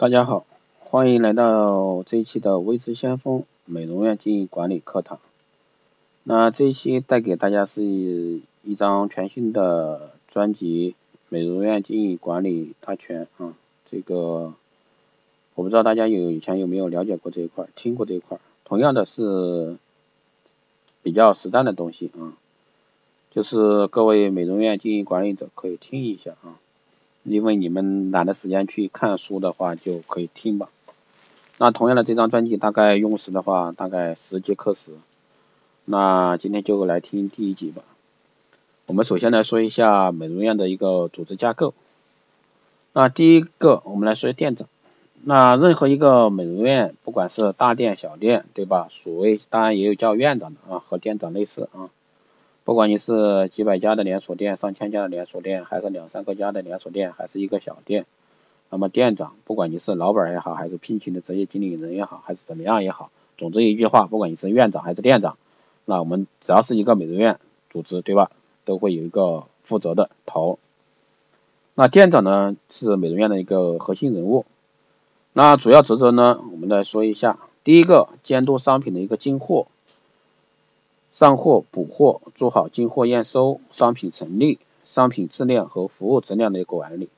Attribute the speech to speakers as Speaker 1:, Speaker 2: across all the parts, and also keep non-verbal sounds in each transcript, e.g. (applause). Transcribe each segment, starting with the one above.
Speaker 1: 大家好，欢迎来到这一期的微知先锋美容院经营管理课堂。那这一期带给大家是一张全新的专辑《美容院经营管理大全》啊，这个我不知道大家有以前有没有了解过这一块，听过这一块。同样的是比较实战的东西啊，就是各位美容院经营管理者可以听一下啊。因为你们懒得时间去看书的话，就可以听吧。那同样的这张专辑大概用时的话，大概十节课时。那今天就来听第一集吧。我们首先来说一下美容院的一个组织架构。那第一个，我们来说店长。那任何一个美容院，不管是大店小店，对吧？所谓当然也有叫院长的啊，和店长类似啊。不管你是几百家的连锁店、上千家的连锁店，还是两三个家的连锁店，还是一个小店，那么店长，不管你是老板也好，还是聘请的职业经理人也好，还是怎么样也好，总之一句话，不管你是院长还是店长，那我们只要是一个美容院组织，对吧？都会有一个负责的头。那店长呢，是美容院的一个核心人物。那主要职责呢，我们来说一下。第一个，监督商品的一个进货。上货补货，做好进货验收、商品陈列、商品质量和服务质量的一个管理。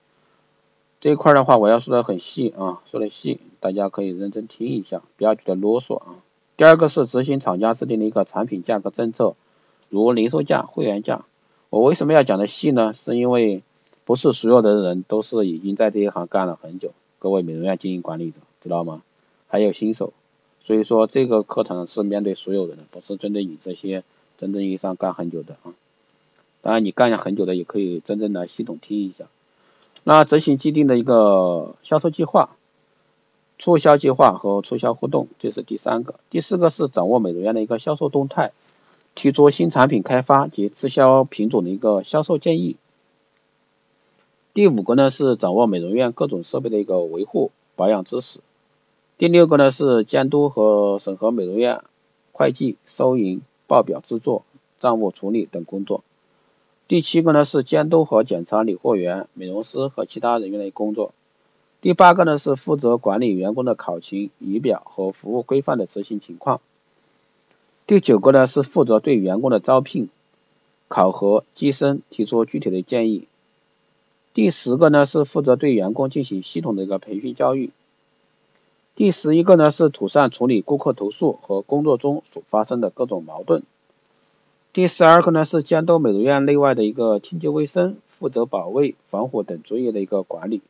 Speaker 1: 这一块的话，我要说的很细啊，说的细，大家可以认真听一下，不要觉得啰嗦啊。第二个是执行厂家制定的一个产品价格政策，如零售价、会员价。我为什么要讲的细呢？是因为不是所有的人都是已经在这一行干了很久，各位美容院经营管理者知道吗？还有新手。所以说这个课程是面对所有人的，不是针对你这些真正意义上干很久的啊。当然你干了很久的也可以真正的系统听一下。那执行既定的一个销售计划、促销计划和促销活动，这是第三个。第四个是掌握美容院的一个销售动态，提出新产品开发及滞销品种的一个销售建议。第五个呢是掌握美容院各种设备的一个维护保养知识。第六个呢是监督和审核美容院会计、收银、报表制作、账务处理等工作。第七个呢是监督和检查理货员、美容师和其他人员的工作。第八个呢是负责管理员工的考勤、仪表和服务规范的执行情况。第九个呢是负责对员工的招聘、考核、晋升提出具体的建议。第十个呢是负责对员工进行系统的一个培训教育。第十一个呢是妥善处理顾客投诉和工作中所发生的各种矛盾。第十二个呢是监督美容院内外的一个清洁卫生，负责保卫、防火等作业的一个管理。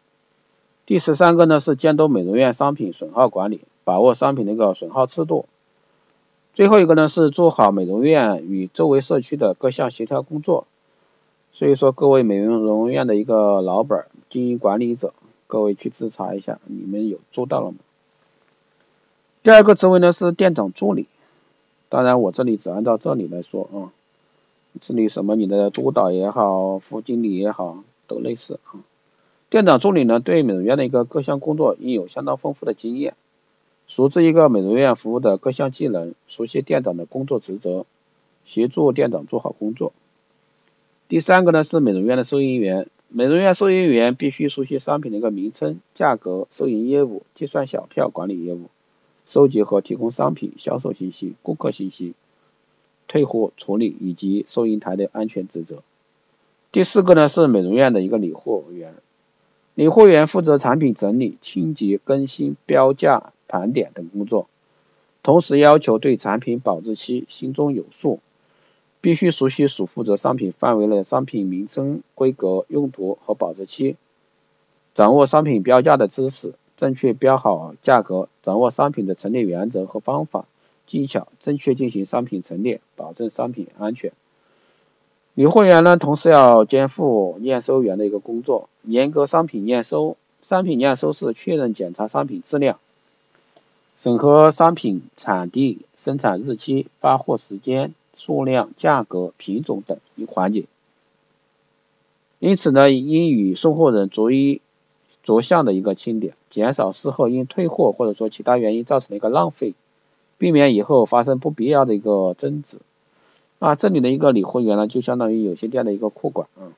Speaker 1: 第十三个呢是监督美容院商品损耗管理，把握商品的一个损耗尺度。最后一个呢是做好美容院与周围社区的各项协调工作。所以说各位美容院的一个老板、经营管理者，各位去自查一下，你们有做到了吗？第二个职位呢是店长助理，当然我这里只按照这里来说啊，这里什么你的督导也好，副经理也好，都类似啊。店长助理呢对美容院的一个各项工作应有相当丰富的经验，熟知一个美容院服务的各项技能，熟悉店长的工作职责，协助店长做好工作。第三个呢是美容院的收银员，美容院收银员必须熟悉商品的一个名称、价格、收银业务、计算小票管理业务。收集和提供商品销售信息、顾客信息、退货处理以及收银台的安全职责。第四个呢是美容院的一个理货员，理货员负责产品整理、清洁、更新、标价、盘点等工作，同时要求对产品保质期心中有数，必须熟悉所负责商品范围内的商品名称、规格、用途和保质期，掌握商品标价的知识。正确标好价格，掌握商品的陈列原则和方法技巧，正确进行商品陈列，保证商品安全。理货员呢，同时要肩负验收员的一个工作，严格商品验收。商品验收是确认检查商品质量，审核商品产地、生产日期、发货时间、数量、价格、品种等一环节。因此呢，应与送货人逐一。着项的一个清点，减少事后因退货或者说其他原因造成的一个浪费，避免以后发生不必要的一个争执。啊，这里的一个理货员呢，就相当于有些店的一个库管啊，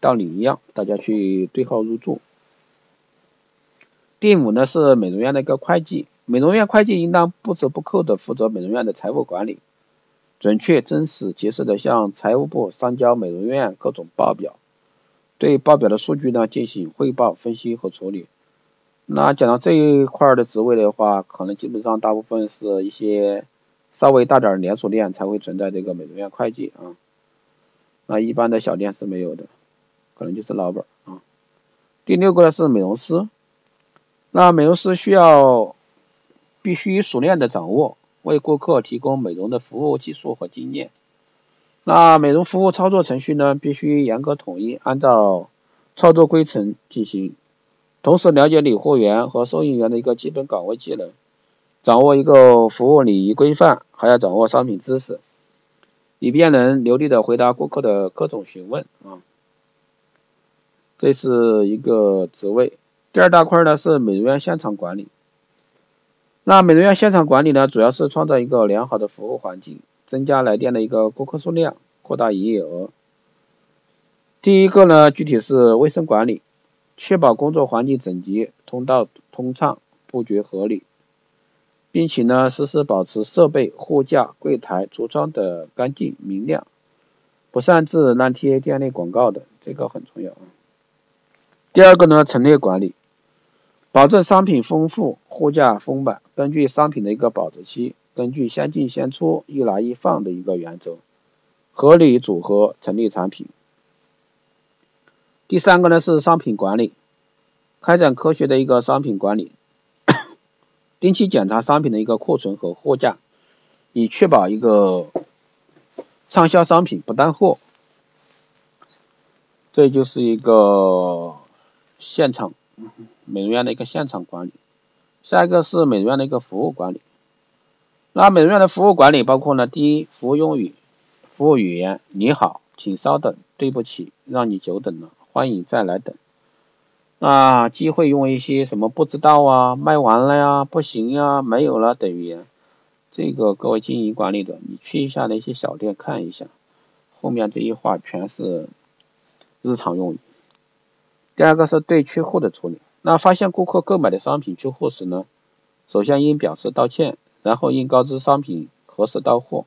Speaker 1: 道理一样，大家去对号入座。第五呢是美容院的一个会计，美容院会计应当不折不扣的负责美容院的财务管理，准确、真实、及时的向财务部上交美容院各种报表，对报表的数据呢进行汇报、分析和处理。那讲到这一块的职位的话，可能基本上大部分是一些稍微大点连锁店才会存在这个美容院会计啊，那一般的小店是没有的，可能就是老板啊。第六个是美容师，那美容师需要必须熟练的掌握为顾客提供美容的服务技术和经验，那美容服务操作程序呢必须严格统一，按照操作规程进行。同时了解理货员和收银员的一个基本岗位技能，掌握一个服务礼仪规范，还要掌握商品知识，以便能流利的回答顾客的各种询问啊。这是一个职位。第二大块呢是美容院现场管理。那美容院现场管理呢，主要是创造一个良好的服务环境，增加来电的一个顾客数量，扩大营业额。第一个呢，具体是卫生管理。确保工作环境整洁、通道通畅、布局合理，并且呢，时时保持设备、货架、柜台、橱窗的干净明亮，不擅自乱贴店内广告的，这个很重要啊。第二个呢，陈列管理，保证商品丰富，货架丰满，根据商品的一个保质期，根据先进先出、一拿一放的一个原则，合理组合陈列产品。第三个呢是商品管理，开展科学的一个商品管理，定期检查商品的一个库存和货架，以确保一个畅销商品不断货。这就是一个现场美容院的一个现场管理。下一个是美容院的一个服务管理。那美容院的服务管理包括呢，第一，服务用语，服务语言，你好，请稍等，对不起，让你久等了。欢迎再来等，那，机会用一些什么不知道啊，卖完了呀，不行呀，没有了等语言。这个各位经营管理者，你去一下那些小店看一下，后面这一话全是日常用语。第二个是对缺货的处理，那发现顾客购买的商品缺货时呢，首先应表示道歉，然后应告知商品何时到货，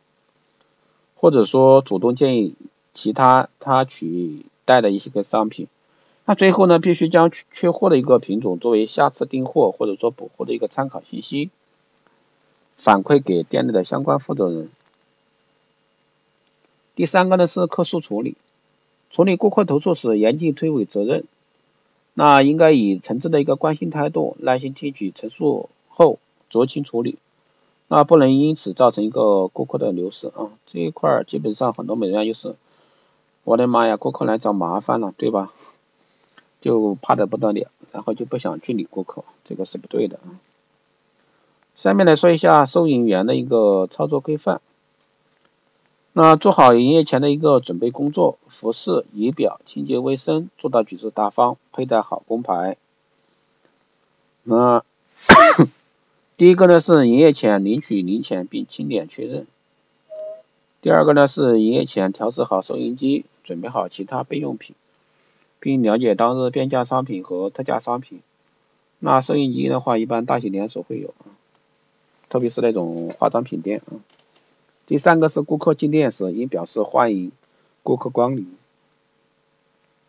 Speaker 1: 或者说主动建议其他他取。带的一些个商品，那最后呢，必须将缺货的一个品种作为下次订货或者说补货的一个参考信息，反馈给店内的相关负责人。第三个呢是客诉处理，处理顾客投诉时严禁推诿责任，那应该以诚挚的一个关心态度，耐心听取陈述后酌情处理，那不能因此造成一个顾客的流失啊。这一块基本上很多美容院就是。我的妈呀，顾客来找麻烦了，对吧？就怕的不得了，然后就不想去理顾客，这个是不对的啊。下面来说一下收银员的一个操作规范。那做好营业前的一个准备工作，服饰、仪表清洁卫生，做到举止大方，佩戴好工牌。那 (coughs) 第一个呢是营业前领取零钱并清点确认。第二个呢是营业前调试好收银机。准备好其他备用品，并了解当日变价商品和特价商品。那收银机的话，一般大型连锁会有，特别是那种化妆品店啊。第三个是顾客进店时应表示欢迎顾客光临。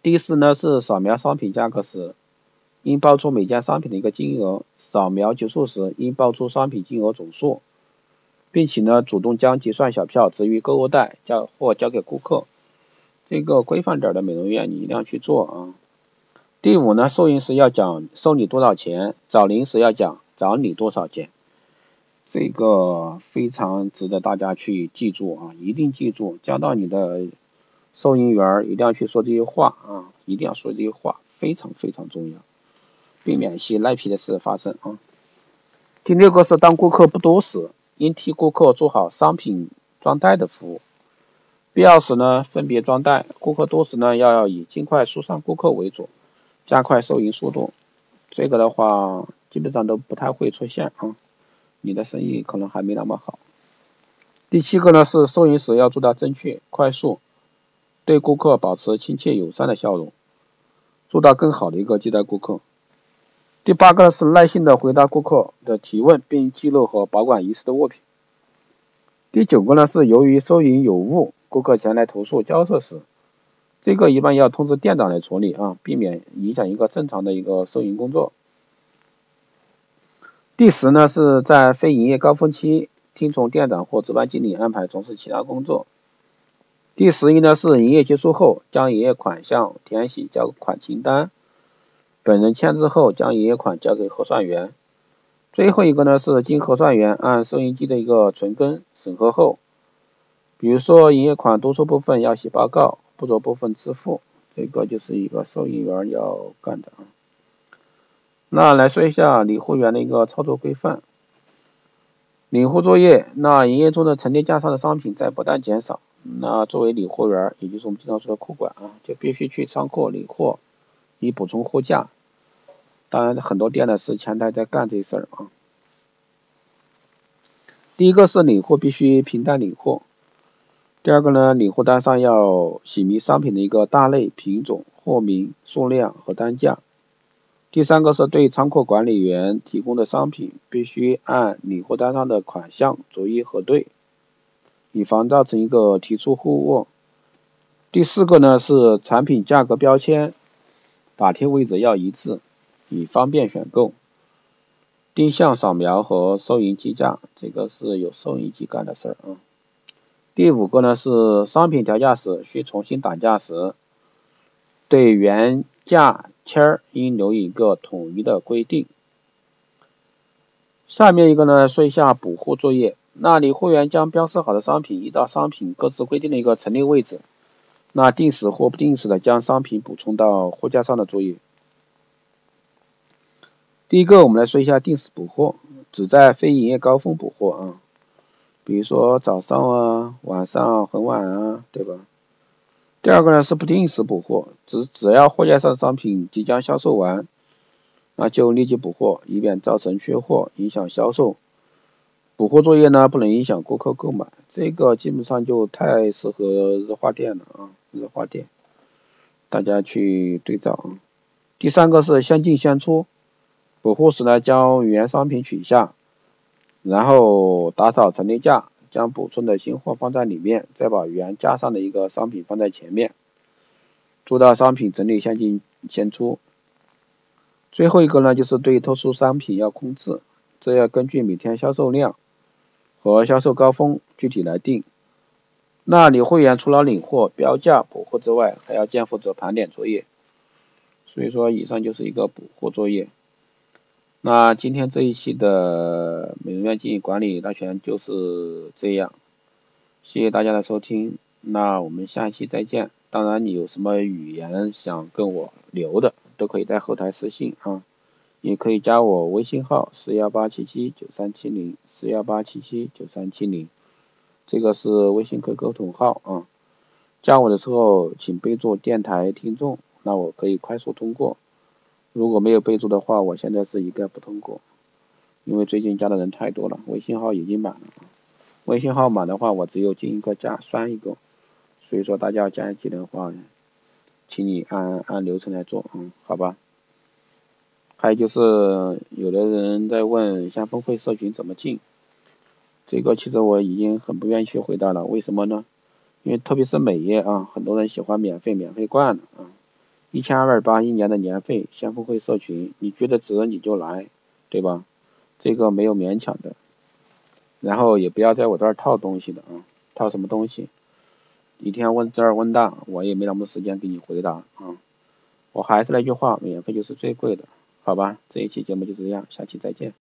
Speaker 1: 第四呢是扫描商品价格时应报出每件商品的一个金额，扫描结束时应报出商品金额总数，并且呢主动将结算小票置于购物袋，交或交给顾客。这个规范点的美容院，你一定要去做啊。第五呢，收银时要讲收你多少钱，找零时要讲找你多少钱，这个非常值得大家去记住啊，一定记住，教到你的收银员一定要去说这些话啊，一定要说这些话，非常非常重要，避免一些赖皮的事发生啊。第六个是当顾客不多时，应替顾客做好商品装袋的服务。必要时呢，分别装袋；顾客多时呢，要要以尽快疏散顾客为主，加快收银速度。这个的话，基本上都不太会出现啊。你的生意可能还没那么好。第七个呢是收银时要做到正确、快速，对顾客保持亲切友善的笑容，做到更好的一个接待顾客。第八个是耐心的回答顾客的提问，并记录和保管遗失的物品。第九个呢是由于收银有误，顾客前来投诉交涉时，这个一般要通知店长来处理啊，避免影响一个正常的一个收银工作。第十呢是在非营业高峰期听从店长或值班经理安排从事其他工作。第十一呢是营业结束后将营业款项填写交款清单，本人签字后将营业款交给核算员。最后一个呢是经核算员按收银机的一个存根审核后，比如说营业款多出部分要写报告，不足部分支付，这个就是一个收银员要干的啊。那来说一下理货员的一个操作规范。领货作业，那营业中的陈列架上的商品在不断减少，那作为理货员，也就是我们经常说的库管啊，就必须去仓库领货，以补充货架。当然，很多店呢是前台在干这事儿啊。第一个是领货必须凭单领货，第二个呢，领货单上要写明商品的一个大类、品种、货名、数量和单价。第三个是对仓库管理员提供的商品，必须按领货单上的款项逐一核对，以防造成一个提出货物。第四个呢是产品价格标签打贴位置要一致，以方便选购。定向扫描和收银计价，这个是有收银机干的事儿啊。第五个呢是商品调价时需重新打价时，对原价。签儿应留一个统一的规定。下面一个呢，说一下补货作业。那理货员将标示好的商品依照商品各自规定的一个陈列位置，那定时或不定时的将商品补充到货架上的作业。第一个，我们来说一下定时补货，只在非营业高峰补货啊，比如说早上啊、晚上啊很晚啊，对吧？第二个呢是不定时补货，只只要货架上商品即将销售完，那就立即补货，以免造成缺货影响销售。补货作业呢不能影响顾客购买，这个基本上就太适合日化店了啊，日化店，大家去对照啊。第三个是先进先出，补货时呢将原商品取下，然后打扫陈列架。将补充的新货放在里面，再把原架上的一个商品放在前面，做到商品整理先进先出。最后一个呢，就是对特殊商品要控制，这要根据每天销售量和销售高峰具体来定。那理会员除了领货、标价、补货之外，还要肩负着盘点作业。所以说，以上就是一个补货作业。那今天这一期的美容院经营管理大全就是这样，谢谢大家的收听，那我们下一期再见。当然，你有什么语言想跟我留的，都可以在后台私信啊，也可以加我微信号四幺八七七九三七零四幺八七七九三七零，这个是微信 QQ 同号啊。加我的时候请备注电台听众，那我可以快速通过。如果没有备注的话，我现在是一概不通过，因为最近加的人太多了，微信号已经满了。微信号满的话，我只有进一个加删一个，所以说大家要加进的话，请你按按流程来做，嗯，好吧。还有就是有的人在问先锋会社群怎么进，这个其实我已经很不愿意去回答了，为什么呢？因为特别是美业啊，很多人喜欢免费，免费惯了啊。一千二百八一年的年费，先锋会社群，你觉得值你就来，对吧？这个没有勉强的，然后也不要在我这儿套东西的啊，套什么东西？一天问这儿问那，我也没那么多时间给你回答啊。我还是那句话，免费就是最贵的，好吧？这一期节目就这样，下期再见。